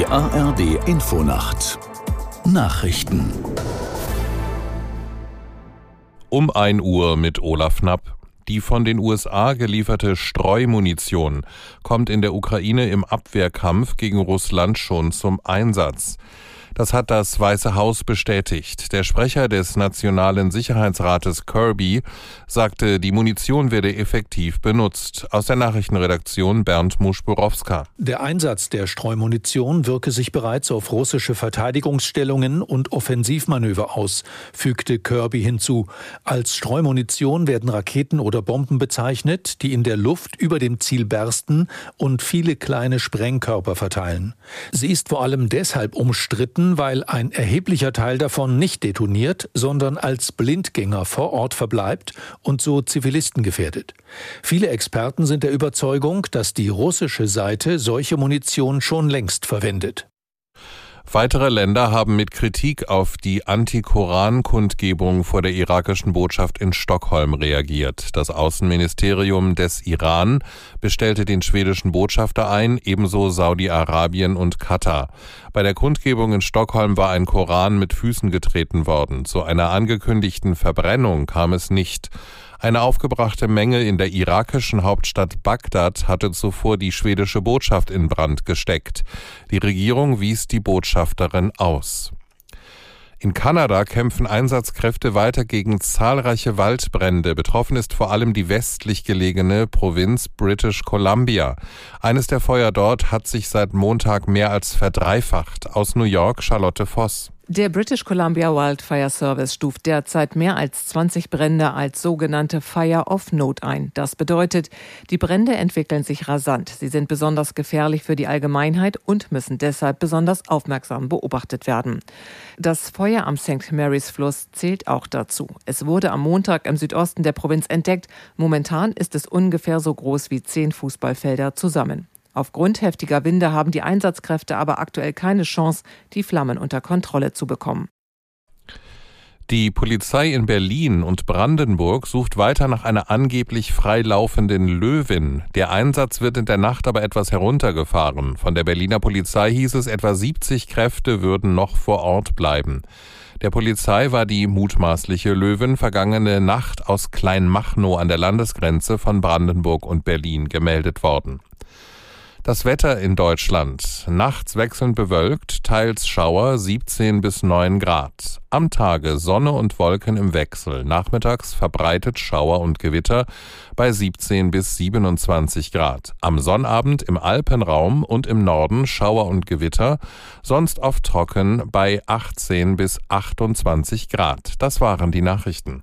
Die ARD Infonacht Nachrichten Um 1 Uhr mit Olaf Knapp. Die von den USA gelieferte Streumunition kommt in der Ukraine im Abwehrkampf gegen Russland schon zum Einsatz. Das hat das Weiße Haus bestätigt. Der Sprecher des Nationalen Sicherheitsrates Kirby sagte, die Munition werde effektiv benutzt. Aus der Nachrichtenredaktion Bernd Muschborowska. Der Einsatz der Streumunition wirke sich bereits auf russische Verteidigungsstellungen und Offensivmanöver aus, fügte Kirby hinzu. Als Streumunition werden Raketen oder Bomben bezeichnet, die in der Luft über dem Ziel bersten und viele kleine Sprengkörper verteilen. Sie ist vor allem deshalb umstritten, verboten, weil ein erheblicher Teil davon nicht detoniert, sondern als Blindgänger vor Ort verbleibt und so Zivilisten gefährdet. Viele Experten sind der Überzeugung, dass die russische Seite solche Munition schon längst verwendet. Weitere Länder haben mit Kritik auf die Anti-Koran-Kundgebung vor der irakischen Botschaft in Stockholm reagiert. Das Außenministerium des Iran bestellte den schwedischen Botschafter ein, ebenso Saudi-Arabien und Katar. Bei der Kundgebung in Stockholm war ein Koran mit Füßen getreten worden. Zu einer angekündigten Verbrennung kam es nicht. Eine aufgebrachte Menge in der irakischen Hauptstadt Bagdad hatte zuvor die schwedische Botschaft in Brand gesteckt. Die Regierung wies die Botschafterin aus. In Kanada kämpfen Einsatzkräfte weiter gegen zahlreiche Waldbrände. Betroffen ist vor allem die westlich gelegene Provinz British Columbia. Eines der Feuer dort hat sich seit Montag mehr als verdreifacht. Aus New York Charlotte Voss. Der British Columbia Wildfire Service stuft derzeit mehr als 20 Brände als sogenannte Fire of Note ein. Das bedeutet, die Brände entwickeln sich rasant. Sie sind besonders gefährlich für die Allgemeinheit und müssen deshalb besonders aufmerksam beobachtet werden. Das Feuer am St. Marys Fluss zählt auch dazu. Es wurde am Montag im Südosten der Provinz entdeckt. Momentan ist es ungefähr so groß wie zehn Fußballfelder zusammen. Aufgrund heftiger Winde haben die Einsatzkräfte aber aktuell keine Chance, die Flammen unter Kontrolle zu bekommen. Die Polizei in Berlin und Brandenburg sucht weiter nach einer angeblich freilaufenden Löwin. Der Einsatz wird in der Nacht aber etwas heruntergefahren. Von der Berliner Polizei hieß es, etwa 70 Kräfte würden noch vor Ort bleiben. Der Polizei war die mutmaßliche Löwin vergangene Nacht aus Kleinmachnow an der Landesgrenze von Brandenburg und Berlin gemeldet worden. Das Wetter in Deutschland. Nachts wechselnd bewölkt, teils Schauer 17 bis 9 Grad. Am Tage Sonne und Wolken im Wechsel. Nachmittags verbreitet Schauer und Gewitter bei 17 bis 27 Grad. Am Sonnabend im Alpenraum und im Norden Schauer und Gewitter, sonst oft trocken bei 18 bis 28 Grad. Das waren die Nachrichten.